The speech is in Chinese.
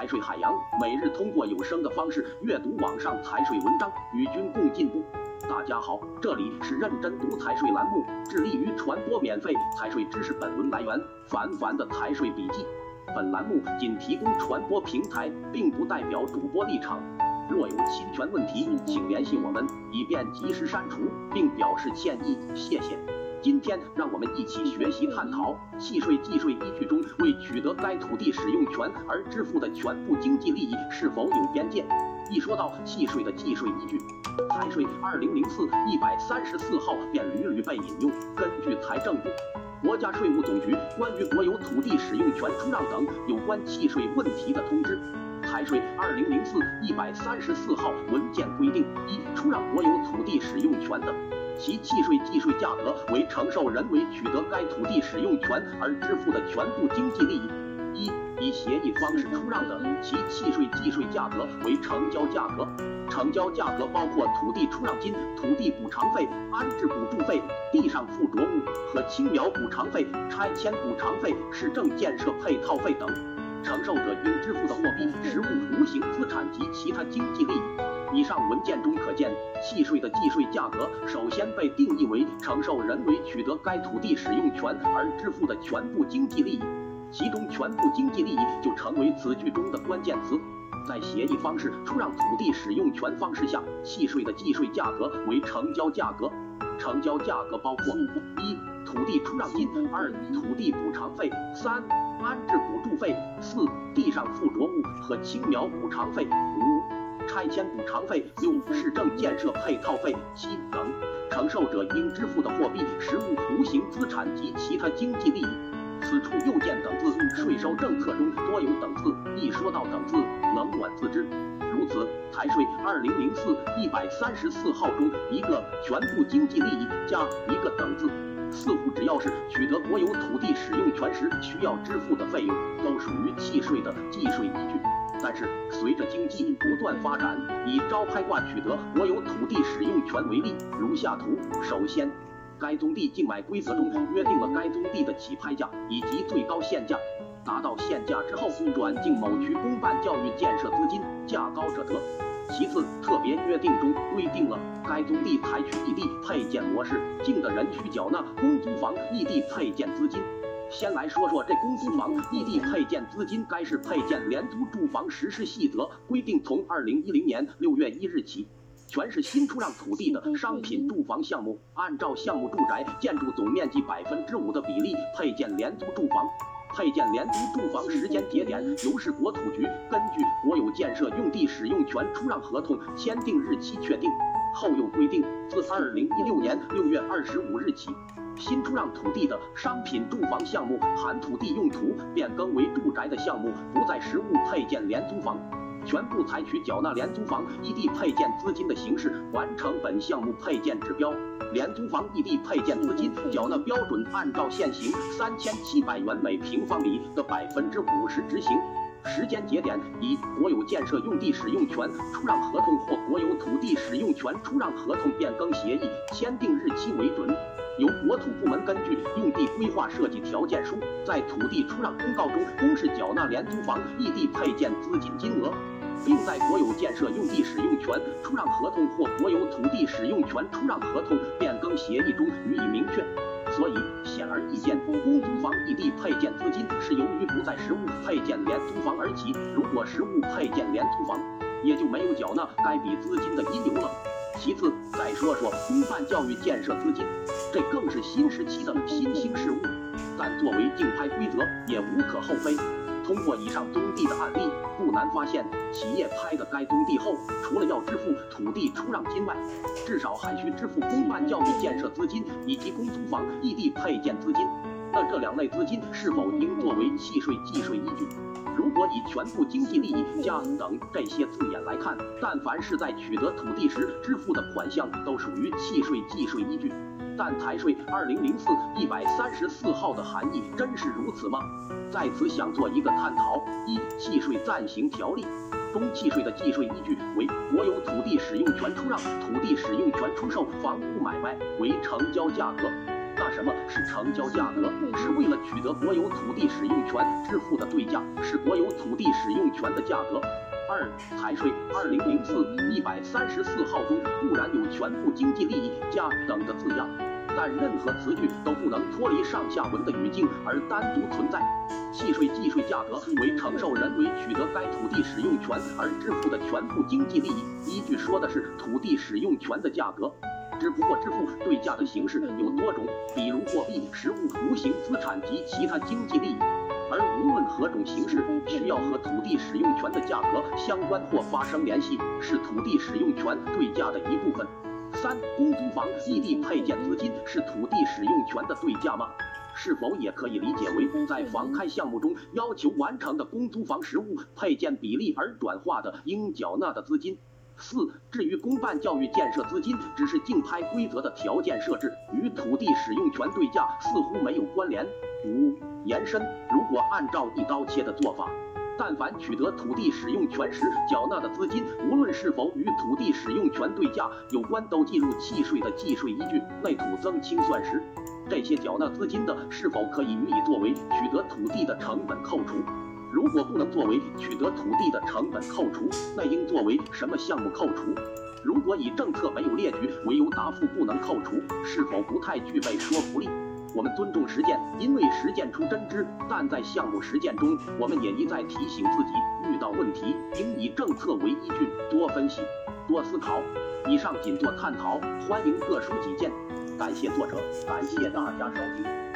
财税海洋，每日通过有声的方式阅读网上财税文章，与君共进步。大家好，这里是认真读财税栏目，致力于传播免费财税知识。本文来源：凡凡的财税笔记。本栏目仅提供传播平台，并不代表主播立场。若有侵权问题，请联系我们，以便及时删除，并表示歉意。谢谢。今天，让我们一起学习探讨契税计税依据中为取得该土地使用权而支付的全部经济利益是否有边界。一说到契税的计税依据，财税二零零四一百三十四号便屡屡被引用。根据财政部、国家税务总局关于国有土地使用权出让等有关契税问题的通知，财税二零零四一百三十四号文件规定，一出让国有土地使用权的。其契税计税价格为承受人为取得该土地使用权而支付的全部经济利益。一、以协议方式出让的，其契税计税价格为成交价格。成交价格包括土地出让金、土地补偿费、安置补助费、地上附着物和青苗补偿费、拆迁补偿费、市政建设配套费等。承受者应支付的货币、实物、无形资产及其他经济利益。以上文件中可见，契税的计税价格首先被定义为承受人为取得该土地使用权而支付的全部经济利益，其中全部经济利益就成为此句中的关键词。在协议方式出让土地使用权方式下，契税的计税价格为成交价格。成交价格包括：一、土地出让金；二、土地补偿费；三、安置补助费；四、地上附着物和青苗补偿费；五。拆迁补偿费、六市政建设配套费、七等，承受者应支付的货币、实物、无形资产及其他经济利益。此处又见等字，税收政策中多有等字，一说到等字，冷暖自知。如此，财税二零零四一百三十四号中一个全部经济利益加一个等字，似乎只要是取得国有土地使用权时需要支付的费用，都属于契税的计税依据。但是，随着经济不断发展，以招拍挂取得国有土地使用权为例，如下图。首先，该宗地竞买规则中约定了该宗地的起拍价以及最高限价，达到限价之后，转进某区公办教育建设资金，价高者得。其次，特别约定中规定了该宗地采取异地配建模式，竞的人需缴纳公租房异地配建资金。先来说说这公租房异地配建资金该市配建廉租住房实施细则规定，从二零一零年六月一日起，全市新出让土地的商品住房项目，按照项目住宅建筑总面积百分之五的比例配建廉租住房。配建廉租住房时间节点由市国土局根据国有建设用地使用权出让合同签订日期确定。后又规定，自二零一六年六月二十五日起。新出让土地的商品住房项目含土地用途变更为住宅的项目，不再实物配建廉租房，全部采取缴纳廉租房异地配建资金的形式完成本项目配建指标。廉租房异地配建资金缴纳标准按照现行三千七百元每平方米的百分之五十执行。时间节点以国有建设用地使用权出让合同或国有土地使用权出让合同变更协议签订日期为准。由国土部门根据用地规划设计条件书，在土地出让公告中公示缴纳廉租房异地配建资金金额，并在国有建设用地使用权出让合同或国有土地使用权出让合同变更协议中予以明确。所以，显而易见，公租房异地配建资金是由于不在实物配建廉租房而起。如果实物配建廉租房，也就没有缴纳该笔资金的因由了。其次，再说说公办教育建设资金，这更是新时期的新兴事物。但作为竞拍规则，也无可厚非。通过以上宗地的案例，不难发现，企业拍的该宗地后，除了要支付土地出让金外，至少还需支付公办教育建设资金以及公租房异地配建资金。那这两类资金是否应作为契税计税依据？如果以全部经济利益加等这些字眼来看，但凡是在取得土地时支付的款项，都属于契税计税依据。但财税二零零四一百三十四号的含义真是如此吗？在此想做一个探讨：一、契税暂行条例中契税的计税依据为国有土地使用权出让、土地使用权出售、房屋买卖为成交价格。什么是成交价格？是为了取得国有土地使用权支付的对价，是国有土地使用权的价格。二、财税二零零四一百三十四号中固然有全部经济利益加等的字样，但任何词句都不能脱离上下文的语境而单独存在。契税计税价格为承受人为取得该土地使用权而支付的全部经济利益，依据说的是土地使用权的价格。只不过支付对价的形式有多种，比如货币、实物、无形资产及其他经济利益。而无论何种形式，需要和土地使用权的价格相关或发生联系，是土地使用权对价的一部分。三、公租房异地配建资金是土地使用权的对价吗？是否也可以理解为在房开项目中要求完成的公租房实物配建比例而转化的应缴纳的资金？四、至于公办教育建设资金，只是竞拍规则的条件设置，与土地使用权对价似乎没有关联。五、延伸，如果按照一刀切的做法，但凡取得土地使用权时缴纳的资金，无论是否与土地使用权对价有关，都计入契税的计税依据。内土增清算时，这些缴纳资金的是否可以予以作为取得土地的成本扣除？如果不能作为取得土地的成本扣除，那应作为什么项目扣除？如果以政策没有列举为由答复不能扣除，是否不太具备说服力？我们尊重实践，因为实践出真知。但在项目实践中，我们也一再提醒自己，遇到问题应以政策为依据，多分析，多思考。以上仅做探讨，欢迎各抒己见。感谢作者，感谢大家收听。